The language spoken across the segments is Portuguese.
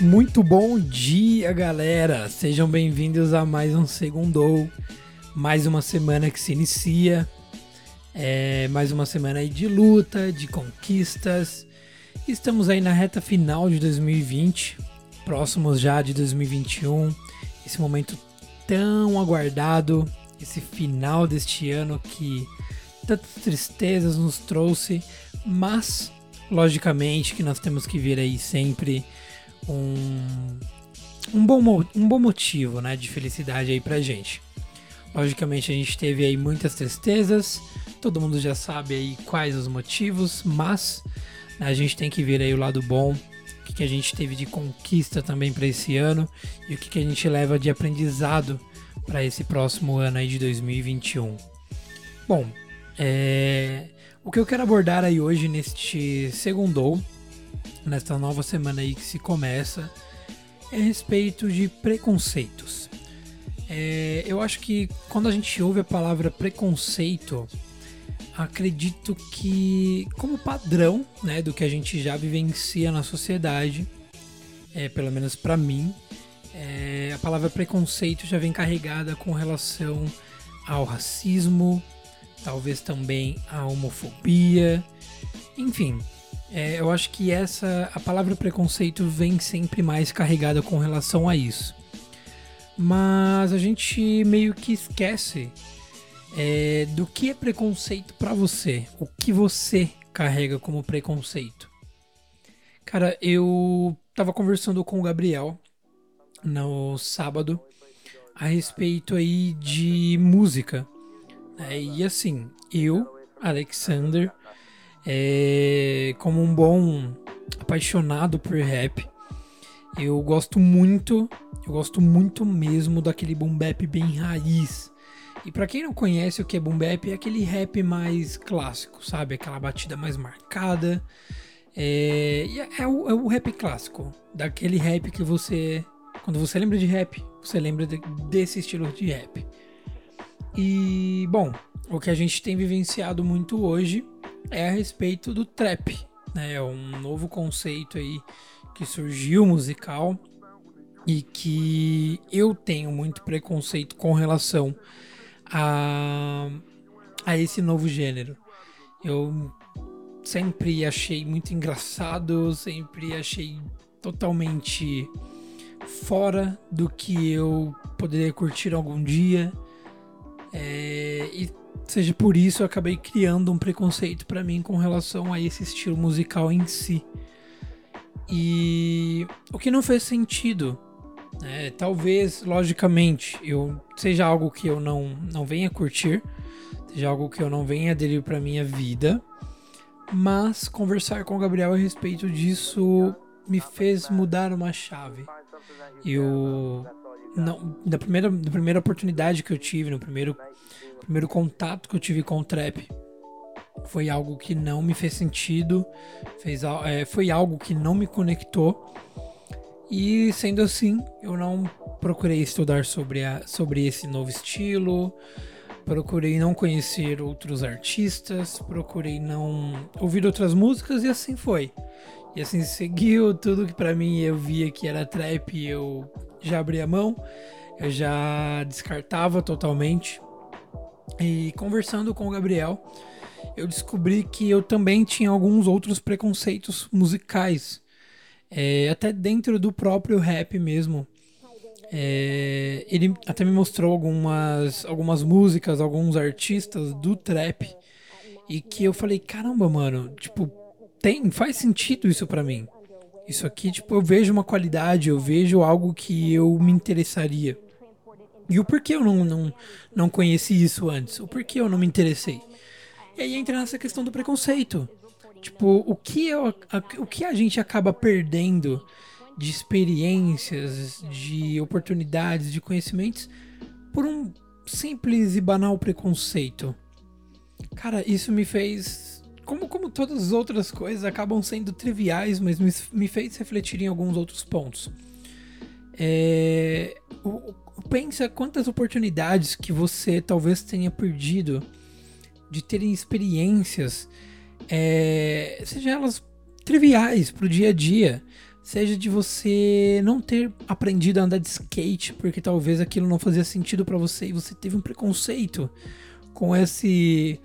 Muito bom dia, galera! Sejam bem-vindos a mais um Segundou, mais uma semana que se inicia, é, mais uma semana aí de luta, de conquistas. Estamos aí na reta final de 2020, próximos já de 2021, esse momento tão aguardado, esse final deste ano que tantas tristezas nos trouxe, mas logicamente que nós temos que ver aí sempre um, um, bom, um bom motivo né, de felicidade aí pra gente. Logicamente a gente teve aí muitas tristezas, todo mundo já sabe aí quais os motivos, mas né, a gente tem que ver aí o lado bom, o que, que a gente teve de conquista também para esse ano e o que, que a gente leva de aprendizado para esse próximo ano aí de 2021. Bom, é, o que eu quero abordar aí hoje neste segundo nesta nova semana aí que se começa, é a respeito de preconceitos. É, eu acho que quando a gente ouve a palavra preconceito, acredito que, como padrão né, do que a gente já vivencia na sociedade, é, pelo menos para mim, é, a palavra preconceito já vem carregada com relação ao racismo, talvez também à homofobia, enfim, é, eu acho que essa a palavra preconceito vem sempre mais carregada com relação a isso. Mas a gente meio que esquece é, do que é preconceito para você, o que você carrega como preconceito. Cara, eu tava conversando com o Gabriel no sábado a respeito aí de música. É, e assim, eu, Alexander, é, como um bom apaixonado por rap, eu gosto muito, eu gosto muito mesmo daquele boom bap bem raiz. E para quem não conhece o que é boom bap, é aquele rap mais clássico, sabe? Aquela batida mais marcada. É, é, é, o, é o rap clássico, daquele rap que você, quando você lembra de rap, você lembra de, desse estilo de rap. E bom, o que a gente tem vivenciado muito hoje é a respeito do trap, né? É um novo conceito aí que surgiu musical e que eu tenho muito preconceito com relação a, a esse novo gênero. Eu sempre achei muito engraçado, sempre achei totalmente fora do que eu poderia curtir algum dia. É, e seja por isso eu acabei criando um preconceito para mim com relação a esse estilo musical em si. E o que não fez sentido, né? talvez logicamente eu seja algo que eu não não venha curtir, seja algo que eu não venha aderir para minha vida, mas conversar com o Gabriel a respeito disso me fez mudar uma chave. Eu não, da primeira da primeira oportunidade que eu tive, no primeiro primeiro contato que eu tive com o trap foi algo que não me fez sentido, fez, é, foi algo que não me conectou. E sendo assim, eu não procurei estudar sobre, a, sobre esse novo estilo, procurei não conhecer outros artistas, procurei não ouvir outras músicas e assim foi. E assim seguiu tudo que para mim eu via que era trap, eu já abri a mão, eu já descartava totalmente. E conversando com o Gabriel, eu descobri que eu também tinha alguns outros preconceitos musicais, é, até dentro do próprio rap mesmo. É, ele até me mostrou algumas, algumas músicas, alguns artistas do trap, e que eu falei: caramba, mano, tipo, tem, faz sentido isso para mim. Isso aqui, tipo, eu vejo uma qualidade, eu vejo algo que eu me interessaria. E o porquê eu não, não, não conheci isso antes? O porquê eu não me interessei? E aí entra nessa questão do preconceito. Tipo, o que, eu, a, o que a gente acaba perdendo de experiências, de oportunidades, de conhecimentos por um simples e banal preconceito? Cara, isso me fez. Como, como todas as outras coisas acabam sendo triviais, mas me, me fez refletir em alguns outros pontos. É, pensa quantas oportunidades que você talvez tenha perdido de terem experiências, é, seja elas triviais pro dia a dia, seja de você não ter aprendido a andar de skate porque talvez aquilo não fazia sentido para você e você teve um preconceito com esse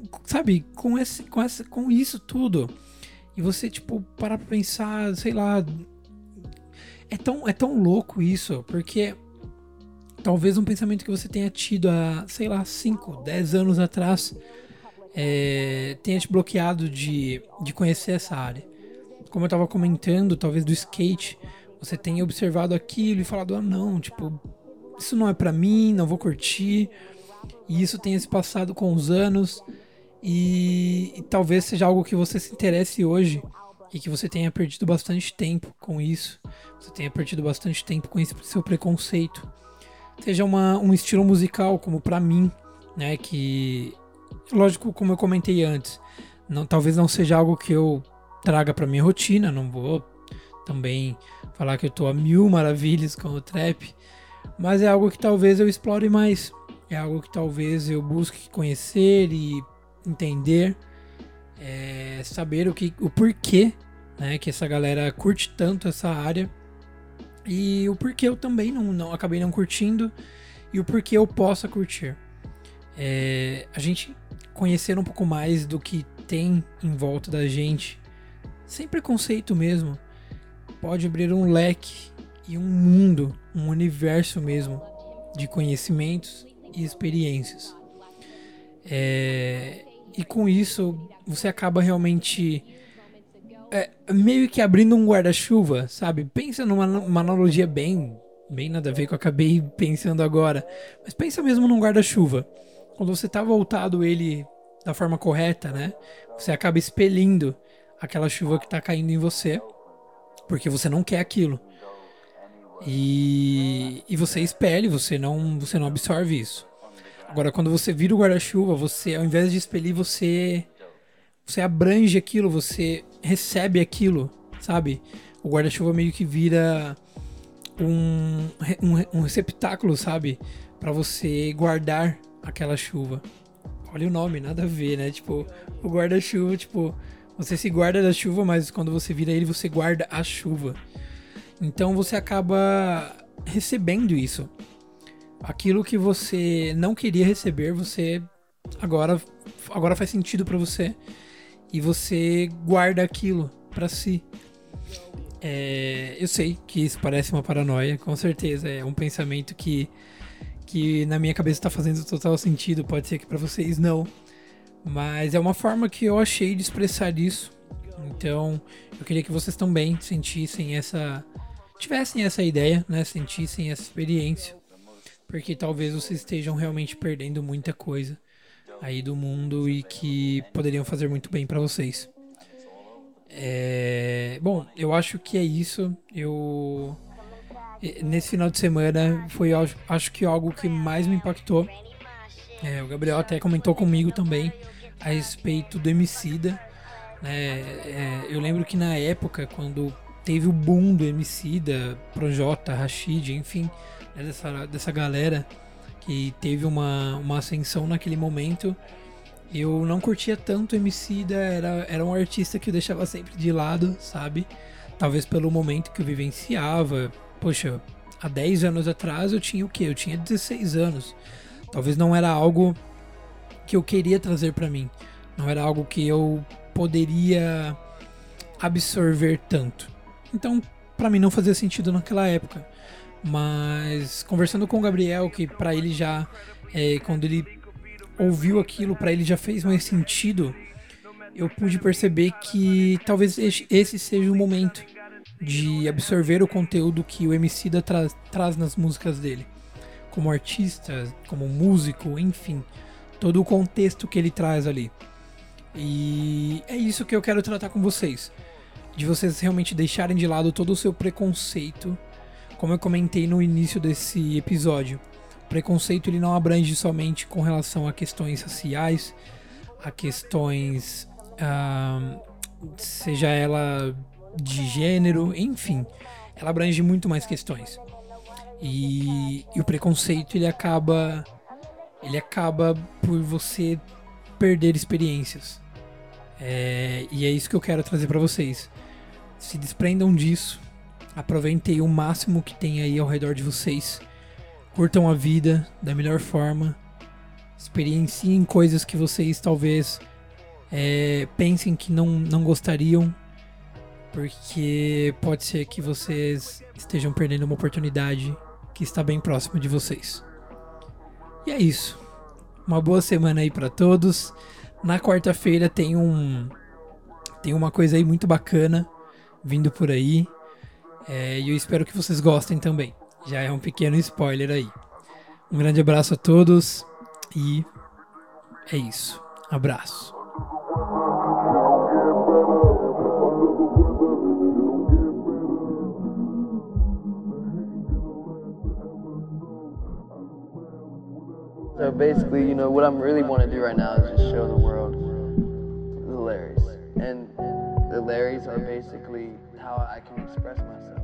com, sabe, com esse com essa com isso tudo. E você tipo parar pra pensar, sei lá, é tão é tão louco isso, porque talvez um pensamento que você tenha tido há, sei lá, 5, 10 anos atrás é, tenha te bloqueado de, de conhecer essa área. Como eu estava comentando, talvez do skate, você tenha observado aquilo e falado, ah não, tipo, isso não é para mim, não vou curtir. E isso tenha se passado com os anos e, e talvez seja algo que você se interesse hoje e que você tenha perdido bastante tempo com isso. Você tenha perdido bastante tempo com esse seu preconceito. Seja uma, um estilo musical, como para mim, né? Que, lógico, como eu comentei antes, não, talvez não seja algo que eu traga para minha rotina. Não vou também falar que eu tô a mil maravilhas com o trap, mas é algo que talvez eu explore mais. É algo que talvez eu busque conhecer e entender, é, saber o que, o porquê, né, que essa galera curte tanto essa área e o porquê eu também não, não acabei não curtindo e o porquê eu possa curtir. É, a gente conhecer um pouco mais do que tem em volta da gente, sem preconceito mesmo, pode abrir um leque e um mundo, um universo mesmo de conhecimentos e experiências. É, e com isso você acaba realmente é, meio que abrindo um guarda-chuva, sabe? Pensa numa uma analogia bem, bem nada a ver que eu acabei pensando agora, mas pensa mesmo num guarda-chuva. Quando você tá voltado ele da forma correta, né? Você acaba expelindo aquela chuva que tá caindo em você, porque você não quer aquilo. E, e você expele, você não, você não absorve isso. Agora, quando você vira o guarda-chuva, você, ao invés de expelir, você, você abrange aquilo, você recebe aquilo, sabe? O guarda-chuva meio que vira um, um, um receptáculo, sabe? para você guardar aquela chuva. Olha o nome, nada a ver, né? Tipo, o guarda-chuva, tipo, você se guarda da chuva, mas quando você vira ele, você guarda a chuva. Então você acaba recebendo isso. Aquilo que você não queria receber, você agora agora faz sentido para você e você guarda aquilo para si. É, eu sei que isso parece uma paranoia, com certeza é um pensamento que que na minha cabeça está fazendo total sentido, pode ser que para vocês não, mas é uma forma que eu achei de expressar isso. Então, eu queria que vocês também sentissem essa tivessem essa ideia, né? Sentissem essa experiência. Porque talvez vocês estejam realmente perdendo muita coisa aí do mundo e que poderiam fazer muito bem para vocês. É... Bom, eu acho que é isso. Eu nesse final de semana foi acho que algo que mais me impactou. É, o Gabriel até comentou comigo também a respeito do Emicida. É, é, eu lembro que na época, quando teve o boom do Emicida, Projota, Rashid, enfim, né, dessa, dessa galera que teve uma, uma ascensão naquele momento, eu não curtia tanto o Emicida, era, era um artista que eu deixava sempre de lado, sabe? Talvez pelo momento que eu vivenciava. Poxa, há 10 anos atrás eu tinha o quê? Eu tinha 16 anos. Talvez não era algo que eu queria trazer para mim. Não era algo que eu poderia absorver tanto. Então, para mim não fazia sentido naquela época. Mas conversando com o Gabriel, que para ele já, é, quando ele ouviu aquilo, para ele já fez mais sentido, eu pude perceber que talvez esse seja o momento de absorver o conteúdo que o MC da tra traz nas músicas dele, como artista, como músico, enfim, todo o contexto que ele traz ali. E é isso que eu quero tratar com vocês, de vocês realmente deixarem de lado todo o seu preconceito como eu comentei no início desse episódio, o preconceito ele não abrange somente com relação a questões raciais, a questões, ah, seja ela de gênero, enfim, ela abrange muito mais questões. E, e o preconceito ele acaba ele acaba por você perder experiências. É, e é isso que eu quero trazer para vocês. Se desprendam disso, aproveitem o máximo que tem aí ao redor de vocês, curtam a vida da melhor forma, experienciem coisas que vocês talvez é, pensem que não, não gostariam, porque pode ser que vocês estejam perdendo uma oportunidade que está bem próxima de vocês. E é isso. Uma boa semana aí para todos. Na quarta-feira tem um tem uma coisa aí muito bacana vindo por aí. É, e eu espero que vocês gostem também. Já é um pequeno spoiler aí. Um grande abraço a todos e é isso. Abraço. So basically, you know, what I'm really want to do right now is just show the world the Larrys. And the Larrys are basically I can express myself.